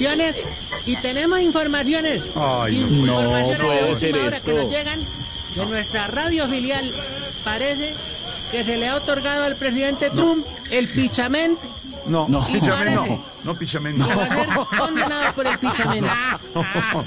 elecciones y tenemos informaciones. Ay, no informaciones. No puede ser que nos llegan de nuestra radio filial. Parece que se le ha otorgado al presidente Trump el pichament No, No. pichamen no. No, pichamen no. va a ser condenado por el pichament.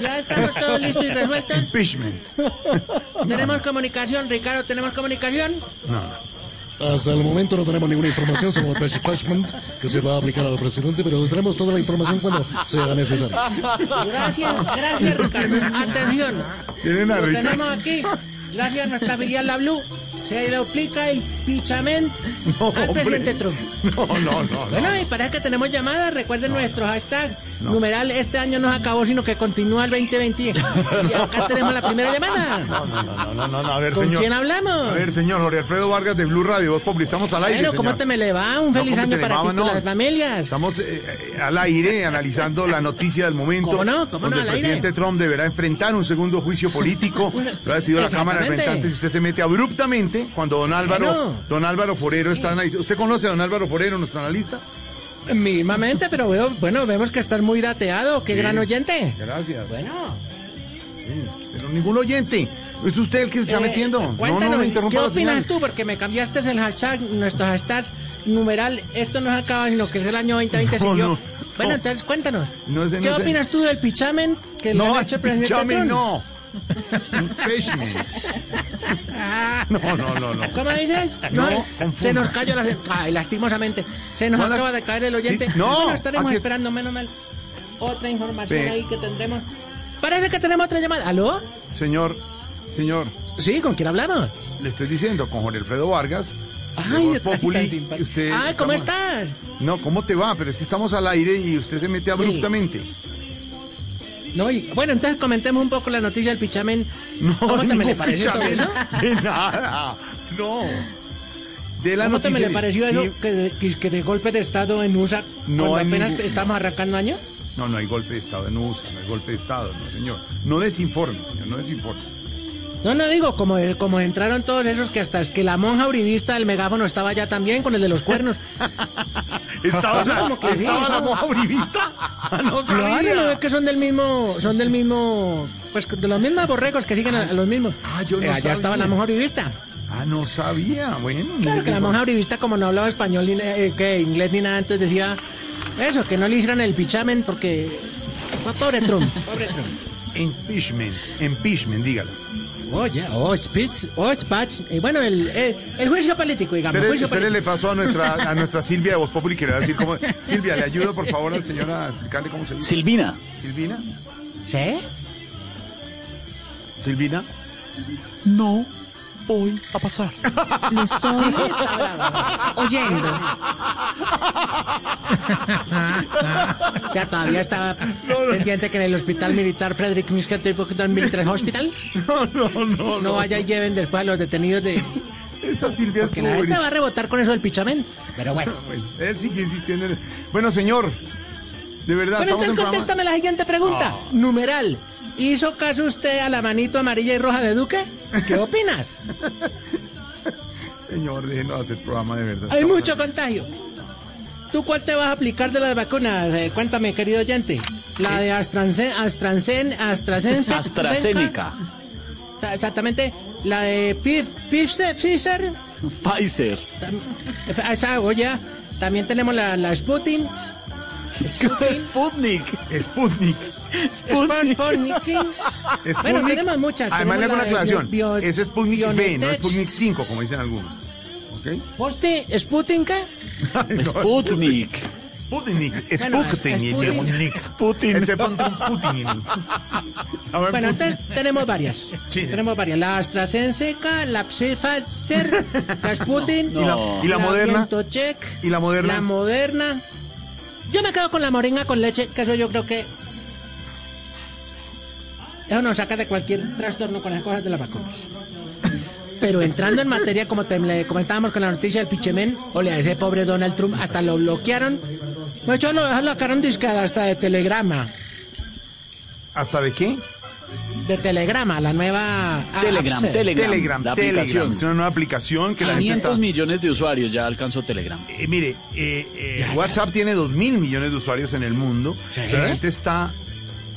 Ya estamos todos listos y resueltos. Impeachment. Tenemos comunicación, Ricardo, tenemos comunicación. Hasta el momento no tenemos ninguna información sobre el impeachment que se va a aplicar al presidente, pero tendremos toda la información cuando sea necesario. Gracias, gracias, Ricardo. Atención. Tienen a Lo Ricardo. tenemos aquí. Gracias a nuestra filial La Blue. Se aplica el pichament No, al presidente Trump. No, no, no. no. Bueno, y parece que tenemos llamadas. Recuerden nuestro hashtag. Numeral, este año no se acabó, sino que continúa el 2020. Y acá tenemos la primera llamada. No, no, no, no, no, no, a ver, ¿Con señor. quién hablamos? A ver, señor Jorge Alfredo Vargas de Blue Radio, Voz Populi, estamos al aire, bueno, ¿cómo señor. te me le va? Un feliz ¿cómo año para ti y las familias. Estamos eh, eh, al aire analizando la noticia del momento. ¿Cómo no? ¿Cómo no? Al el aire. presidente Trump deberá enfrentar un segundo juicio político. Lo ha decidido la Cámara Exactamente. Representantes. Si usted se mete abruptamente cuando don Álvaro, Bueno. don Álvaro Forero está analizando. ¿Usted conoce a don Álvaro Forero, nuestro analista? Mismamente, pero veo, bueno, vemos que estás muy dateado. Qué Sí. gran oyente. Gracias. Bueno, Pero ningún oyente. Es usted el que se está eh, metiendo. No, Cuéntanos, no, me interrumpa ¿qué opinas tú? Porque me cambiaste el hashtag, nuestro hashtag numeral. Esto no se acaba, sino que es el año 2020. No, siguió. no, bueno, no. entonces cuéntanos. No sé, ¿Qué no sé. opinas tú del pichamen que le No, ha hecho el presidente pichame, Trump? no. Impeachment. No, no, no, no. ¿Cómo dices? No, se nos cayó la... Ay, lastimosamente. Se nos No, las- acaba de caer el oyente. Sí, no, Bueno, estaremos aquí- esperando, menos mal. Otra información Ve. ahí que tendremos. Parece que tenemos otra llamada. ¿Aló? Señor, señor, Sí, ¿con quién hablamos? le estoy diciendo con Jorge Alfredo Vargas. Ay, Populi, usted Ay, ¿cómo estamos- estás? No, ¿cómo te va? Pero es que estamos al aire y usted se mete abruptamente. No, y- bueno, entonces comentemos un poco la noticia del pichamen. No, ¿Cómo te me le pareció todo eso? De nada. No. De la ¿Cómo te me le pareció eso que de, que- que de golpe de estado en USA No cuando apenas ningún- estamos arrancando año? No, no hay golpe de Estado en USA, no hay golpe de Estado, no, señor. No desinforme, señor, no desinforme. No, no digo, como, como entraron todos esos que hasta es que la monja uribista del megáfono estaba ya también con el de los cuernos. ¿Estaba, Yo como que sí, ¿estaba la ¿no? moja uribista? Ah, no Claro, sabía. ¿no ves que son del mismo, son del mismo, pues de los mismos borregos que siguen a, a los mismos? Ah, yo no Eh, allá estaba la monja uribista. Ah, no sabía. Bueno, Claro que la monja uribista como no hablaba español ni eh, que inglés ni nada, entonces decía eso, que no le hicieran el pichamen porque pues, pobre Trump, pobre Trump. Impeachment, impeachment, dígalo. Oye, oh, Spitz, oh, Spatz. Y bueno, el, el, el juicio político, digamos. Juicio político. le pasó a nuestra, a nuestra Silvia de Voz Populi que le va a decir cómo... Silvia, ¿le ayuda por favor al señor a explicarle cómo se dice? Silvina. ¿Silvina? ¿Sí? ¿Silvina? No voy a pasar. Lo estoy oyendo. Ya todavía estaba pendiente que en el hospital militar Frederick Military Military Hospital No, no, no. no vaya y lleven después a los detenidos de... Esa Silvia es Que la gente va a rebotar con eso del pichamen. Pero bueno. Él sigue insistiendo en el- Bueno, señor, de verdad, Bueno, entonces contéstame la siguiente pregunta. Numeral. ¿Hizo caso usted a la manito amarilla y roja de Duque? ¿Qué opinas? Señor, déjenos hacer programa de verdad. Hay mucho contagio. ¿Tú cuál te vas a aplicar de las vacunas? Eh, cuéntame, querido oyente. La de AstraZeneca, AstraZeneca, AstraZeneca. AstraZeneca. Exactamente. La de Pif- Pfizer. Pfizer. Pfizer. Esa, oye, también tenemos la, la Sputnik. Sputnik. Sputnik. Sputnik. Sputnik. Bueno, tenemos muchas. Además, le hago una aclaración. bio- es Sputnik V, no. Sputnik 5, como dicen algunos. ¿Ok? Poste, Sputnik. Sputnik. Sputnik. Bueno, Sputnik. Sputnik. Sputnik. Bueno, tenemos varias. Tenemos varias. La AstraZeneca, la Pfizer, la Sputnik. ¿Y la, y la moderna? ¿Y la moderna? La moderna. Yo me quedo con la moringa con leche, que eso yo creo que. Eso nos saca de cualquier trastorno con las cosas de las vacunas. Pero entrando en materia, como te, le comentábamos con la noticia del Pichemen, ole a ese pobre Donald Trump, hasta lo bloquearon. De hecho, lo dejaron discada hasta de telegrama. ¿Hasta de qué? de Telegrama, la nueva. Telegram. Telegram, Telegram, la Telegram. aplicación. Es una nueva aplicación que la gente 500 está... millones de usuarios ya alcanzó Telegram. Eh, mire, eh, eh, WhatsApp tiene 2 mil millones de usuarios en el mundo. ¿Sí? La gente está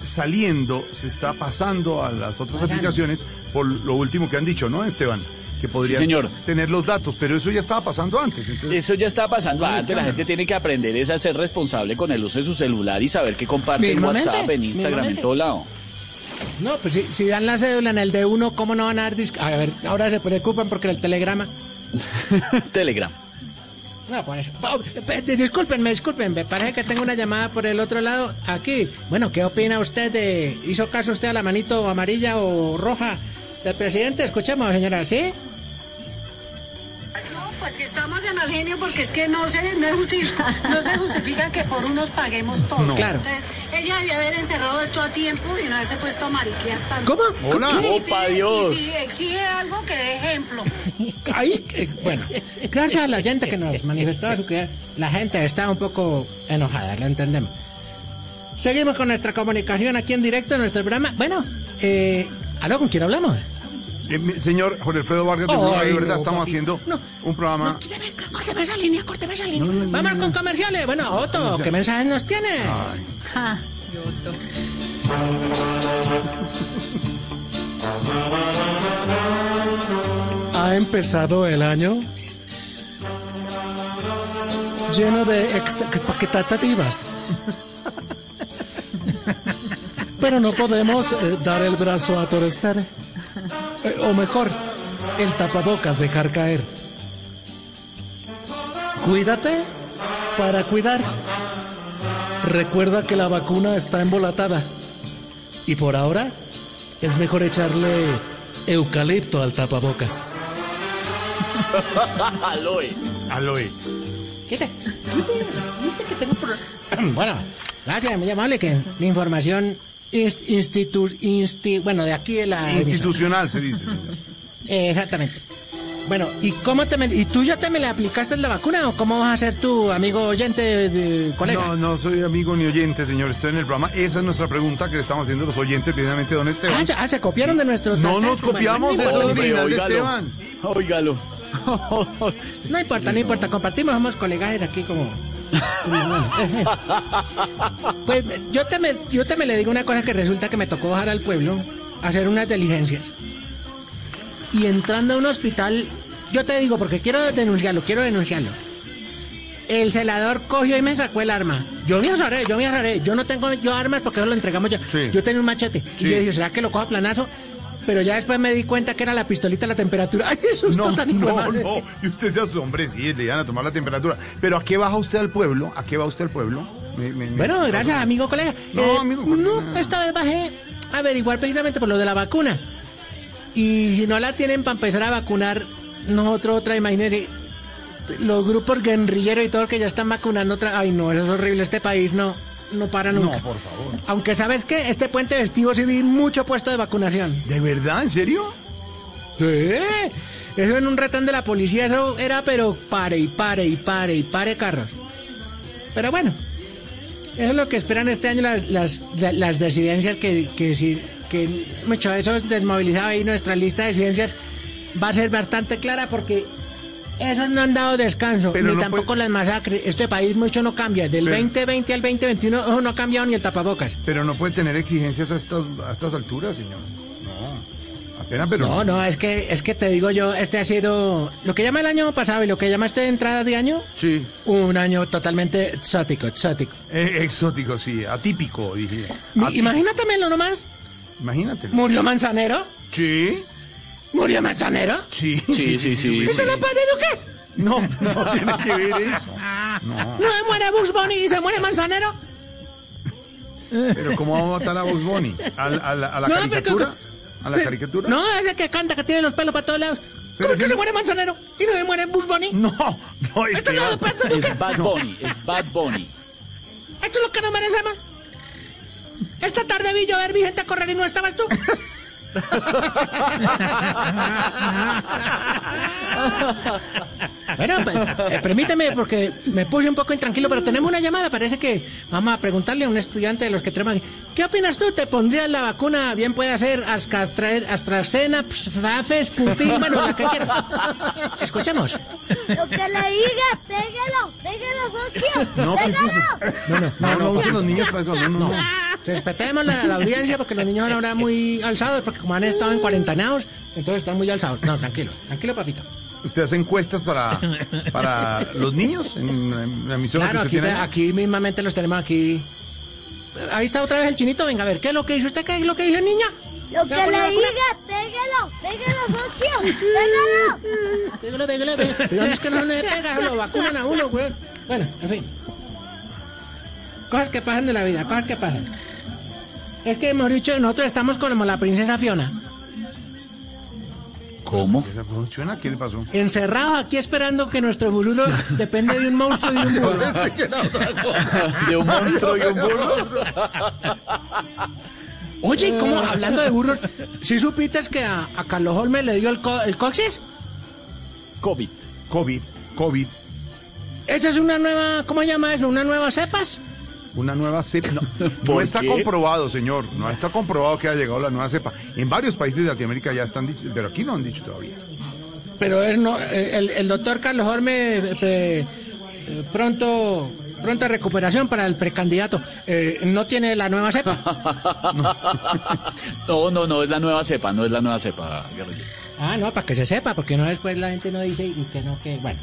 saliendo, se está pasando a las otras aplicaciones por lo último que han dicho, ¿no, Esteban? Que podría señor. tener los datos, pero eso ya estaba pasando antes. Entonces, Eso ya está pasando antes. La gente tiene que aprender es a ser responsable con el uso de su celular y saber que comparte en WhatsApp, en Instagram, en todo lado. No, pues si, si dan la cédula en el de uno, ¿cómo no van a dar disc? A ver, ahora se preocupan porque el telegrama. Telegram. No, por eso. Oh, pe- discúlpenme, discúlpenme. Parece que tengo una llamada por el otro lado. Aquí. Bueno, ¿qué opina usted de. ¿Hizo caso usted a la manito amarilla o roja del presidente? Escuchemos, señora, ¿sí? No, pues que estamos de mal genio porque es que no se, no se justifica, no se justifica que por unos paguemos todo. No. Claro. Entonces, ella debía haber encerrado esto a tiempo y no haberse puesto a mariquear tanto. ¿Cómo? Hola. Y ¡Opa, Dios! Y si exige algo, que dé ejemplo. Ahí, eh, bueno, gracias a la gente que nos manifestó su que la gente está un poco enojada, lo entendemos. Seguimos con nuestra comunicación aquí en directo en nuestro programa. Bueno, eh, ¿aló con quién hablamos? eh, mi- señor Jorge Alfredo Vargas, de Ay, Radio, de verdad, no, estamos papi. haciendo No, un programa. No, córteme esa línea, córteme esa línea. Vamos con comerciales. Bueno, Otto, ¿qué mensajes nos tienes? Ay, Ha empezado el año lleno de ex- expectativas. Pero no podemos eh, dar el brazo a torcer. Eh, o mejor, el tapabocas dejar caer. Cuídate para cuidar. Recuerda que la vacuna está embolatada. Y por ahora es mejor echarle eucalipto al tapabocas. Aloe. Aloe. Quite, quite, quite que tengo un pro- Bueno, gracias, muy amable, que la información inst- institu, insti- bueno, de aquí de la... emisora. Institucional, se dice. Eh, exactamente. Bueno, ¿y cómo te me- y tú ya te me le aplicaste la vacuna o cómo vas a ser tu amigo oyente de, de- colega? No, no soy amigo ni oyente, señor. Estoy en el programa. Esa es nuestra pregunta que le estamos haciendo los oyentes, precisamente, don Esteban. Ah, se, ah, se copiaron de nuestro No nos copiamos, eso es original de. Esteban. Óigalo. No importa, no importa, compartimos, somos colegas aquí como... Pues yo te, me, yo te me le digo una cosa que resulta que me tocó bajar al pueblo a hacer unas diligencias. Y entrando a un hospital, yo te digo, porque quiero denunciarlo, quiero denunciarlo. El celador cogió y me sacó el arma. Yo me asaré, yo me asaré. Yo no tengo yo armas porque eso lo entregamos ya. Sí. Yo tenía un machete. Sí. Y yo dije, ¿será que lo cojo a planazo? Pero ya después me di cuenta que era la pistolita a la temperatura. ¡Ay, eso es No, tan no, madre! no. Y usted sea su hombre, sí, le iban a tomar la temperatura. Pero ¿a qué baja usted al pueblo? ¿A qué va usted al pueblo? Me- me- me- Bueno, gracias, amigo colega. No, amigo, ¿por qué no, esta vez bajé a averiguar precisamente por lo de la vacuna. Y si no la tienen para empezar a vacunar, nosotros otra, imagínense, los grupos guerrilleros y todo que ya están vacunando otra. Ay, no, eso es horrible. Este país no, no para nunca. No, por favor. Aunque sabes que este puente vestido sí vi mucho puesto de vacunación. ¿De verdad? ¿En serio? Sí. Eso en un retén de la policía, eso era, pero pare y pare y pare y pare carros. Pero bueno, eso es lo que esperan este año las, las, la- las disidencias que, que sí, que mucho eso desmovilizado ahí nuestra lista de disidencias va a ser bastante clara porque esos no han dado descanso, Pero ni no tampoco puede- las masacres. Este país mucho no cambia. Del Pero- 2020 al 2021 eso no ha cambiado ni el tapabocas. Pero no puede tener exigencias a estas, a estas alturas, señor. No. Apenas, pero. No, no, es que, es que te digo yo, este ha sido lo que llama el año pasado y lo que llama este entrada de año, Sí. un año totalmente exótico, exótico. Eh, exótico, sí. Atípico, dije. Mi- Atí- Imagínatelo nomás, Imagínatelo. murió Manzanero, Sí. Murió Manzanero, Sí. Sí, sí, sí. ¿esto no puede educar? No, no tiene que ver eso. No. ¿No se muere Bugs Bunny y se muere Manzanero? Pero ¿cómo va a matar a Bugs Bunny? ¿A, la- a la, a la No, caricatura? ¿A la caricatura? No, ese que canta, que tiene los pelos para todos lados. Pero ¿Cómo es si que se no- muere Manzanero y no se muere Bugs Bunny? No, no, ¿Esto no Esteban. lo educar? Es Bad Bunny, es Bad Bunny. ¿Esto es lo que nos merecemos? Esta tarde vi llover, vi gente correr y no estabas tú. Bueno, pues, eh, permíteme porque me puse un poco intranquilo, pero tenemos una llamada. Parece que vamos a preguntarle a un estudiante de los que tenemos aquí. ¿Qué opinas tú? ¿Te pondrías la vacuna? Bien puede ser Astra- AstraZeneca, Pfafes, Putin, bueno, la que quieras. Escuchemos. Lo que le diga, pégalo, pégalo, socio. No, pégalo. No, no, No, no eso. No, no, no. Respetemos la, la audiencia porque los niños van ahora muy alzados, porque como han estado en cuarentaneados, entonces están muy alzados. No, tranquilo, tranquilo, papito. ¿Usted hace encuestas para, para los niños en, en la emisora Claro, que aquí, tiene? aquí mismamente los tenemos aquí. Ahí está otra vez el chinito, venga a ver, ¿qué es lo que dice usted? ¿Qué es lo que dice niña? Lo ¿Ya que le diga, pégalo, pégalo, socio. Pégalo. Pégale, pégale, pégale. Pero es que no le pega, lo vacunan a uno, güey. Bueno, en fin. Cosas que pasan de la vida, cosas que pasan. Es que hemos dicho, nosotros estamos como la princesa Fiona, ¿Cómo? ¿Qué le pasó? encerrados aquí esperando que nuestro futuro depende de un monstruo y de un burro. Este. ¿De un monstruo y un burro? Oye, ¿y cómo, hablando de burros, si supiste que a, a Carlos Holmes le dio el, co- el coxis? COVID. COVID, COVID, Esa es una nueva, ¿cómo se llama eso? ¿Una nueva cepas? Una nueva cepa. No, no ¿Por está qué? comprobado, señor. No está comprobado que ha llegado la nueva cepa. En varios países de Latinoamérica ya están dichos, pero aquí no han dicho todavía. Pero es no, eh, el, el doctor Carlos eh, eh, pronto, pronta recuperación para el precandidato. Eh, no tiene la nueva cepa. No, no, no es la nueva cepa, no es la nueva cepa, guerrillero. Ah, no, para que se sepa, porque no después la gente no dice y que no, que bueno.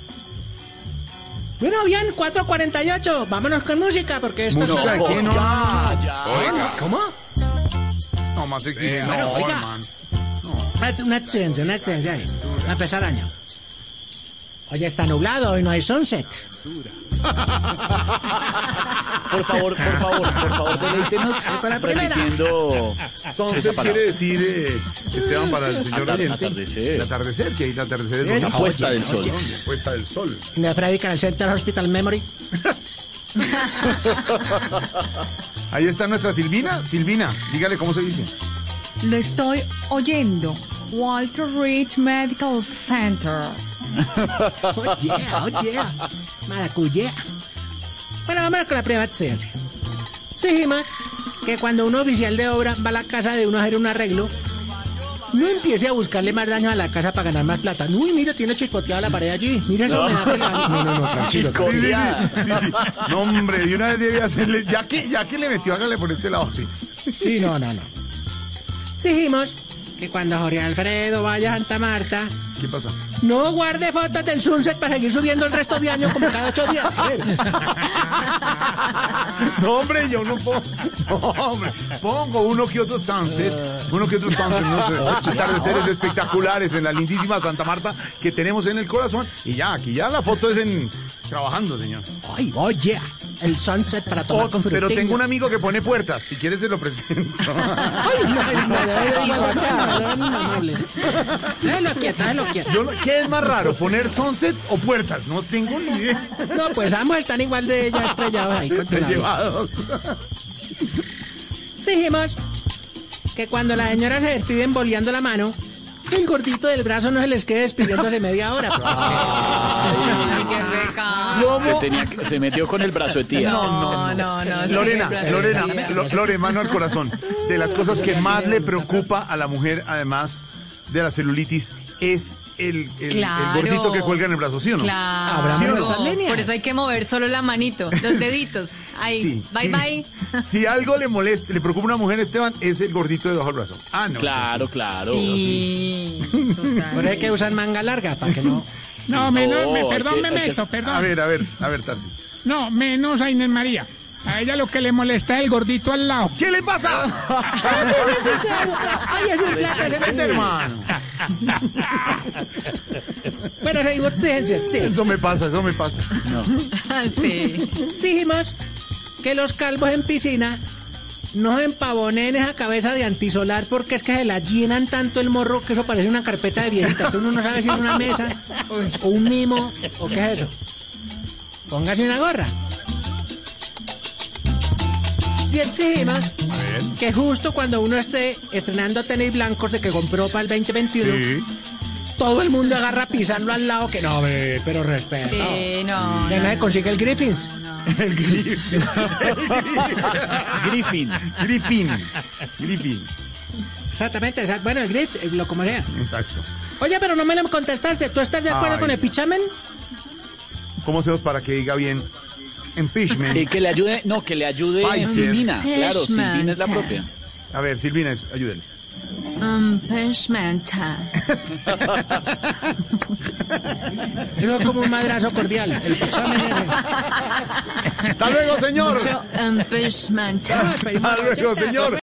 Bueno, bien, 4.48. Vámonos con música, porque esto Música está... de quién, no. Oiga, ¿Cómo? no más exige. bueno, no, oiga. Una, excedencia, una excedencia ahí. Va a empezar año. Hoy está nublado, hoy no hay sunset. Por favor, por favor, por favor, deleítenos Con la primera. repitiendo Sunset quiere decir, eh, Esteban, para el señor Atar- oyente. atardecer. El atardecer, que hay el atardecer es. La puesta del sol. La puesta del sol. De Freddy el Center Hospital Memory. Ahí está nuestra Silvina. Silvina, dígale cómo se dice. Lo estoy oyendo. Walter Reed Medical Center. Oh yeah, oh yeah. Maracuyá. Bueno, vámonos con la primera excedencia. Dijimos que cuando un oficial de obra va a la casa de uno a hacer un arreglo, no empiece a buscarle más daño a la casa para ganar más plata. Uy, mira, tiene chispoteada la pared allí. Mira esa humedad que le va- No, no, no, tranquilo. Sí, sí, Copiada. sí, sí. No, hombre, de una vez debe hacerle. Ya que, ya que le metió, hágale por este lado, sí. Sí, no, no, no. Dijimos que cuando Jorge Alfredo vaya a Santa Marta, ¿Qué pasa? No guarde fotos del sunset para seguir subiendo el resto de años como cada ocho días. No, hombre, yo no pongo. No, hombre. Pongo uno que otro sunset. Uno que otro sunset, no sé. Atardeceres espectaculares en la lindísima Santa Marta que tenemos en el corazón. Y ya, aquí ya la foto es en. Trabajando, señor. Ay, oye, el sunset para tomar Oh, con pero tengo un amigo que pone puertas. Si quieres, se lo presento. Ay, no, no, no, ¿Qué es más raro, poner sunset o puertas? No tengo ni idea. No, pues ambos están igual de ya estrellados ahí. llevados. Dijimos que cuando las señoras se despiden boleando la mano, el gordito del brazo no se les quede despidiéndose media hora. pues. Se, tenía que- se metió con el brazo de tía. No, no, no. sí, Lorena. Lorena, Lo- Lore, mano al corazón. De las cosas que más le preocupa a la mujer, además de la celulitis, es el, el- el Claro. gordito que cuelga en el brazo, ¿sí o no? Claro. ¿Sí o no? Por eso hay que mover solo la manito, los deditos. Ahí, Sí, bye sí. bye. Si algo le molesta, le preocupa a una mujer, Esteban, es el gordito debajo del brazo. Ah, no. Claro, claro. Sí, Por eso hay que usar manga larga para que no. No, menos, No, me- hay perdón, que- me que- meto, A perdón. ver, a ver, a ver, Tarsi. No, menos a Inés María. A ella lo que le molesta es el gordito al lado. ¿Qué le pasa? Ay, es un me- hermano. Bueno, exigencias, sí. Eso me pasa, eso me pasa. Sí. Dijimos que los calvos en piscina no empavonen esa cabeza de antisolar porque es que se la llenan tanto el morro que eso parece una carpeta de viejita. Uno no sabe si es una mesa o un mimo o qué es eso. Póngase una gorra. Y encima, que justo cuando uno esté estrenando tenis blancos de que compró para el 2021, Sí. todo el mundo agarra a pisarlo al lado que no, ve, pero respeto. Sí, no. Ya no, nadie no. consigue el Griffins. El Griffin. Griffin. Griffin. Griffin. Exactamente, exact- bueno, el Griff, eh, lo como sea. Exacto. Oye, pero no me lo contestaste. ¿Tú estás de acuerdo Ay. con el pichamen? ¿Cómo hacemos para que diga bien impeachment? Eh, que le ayude, no, que le ayude. Silvina. Claro, Silvina es la propia. A ver, Silvina, es- ayúdenle. Um. Eso es como un madrazo cordial. El. Hasta luego, señor. Um, Hasta luego, señor.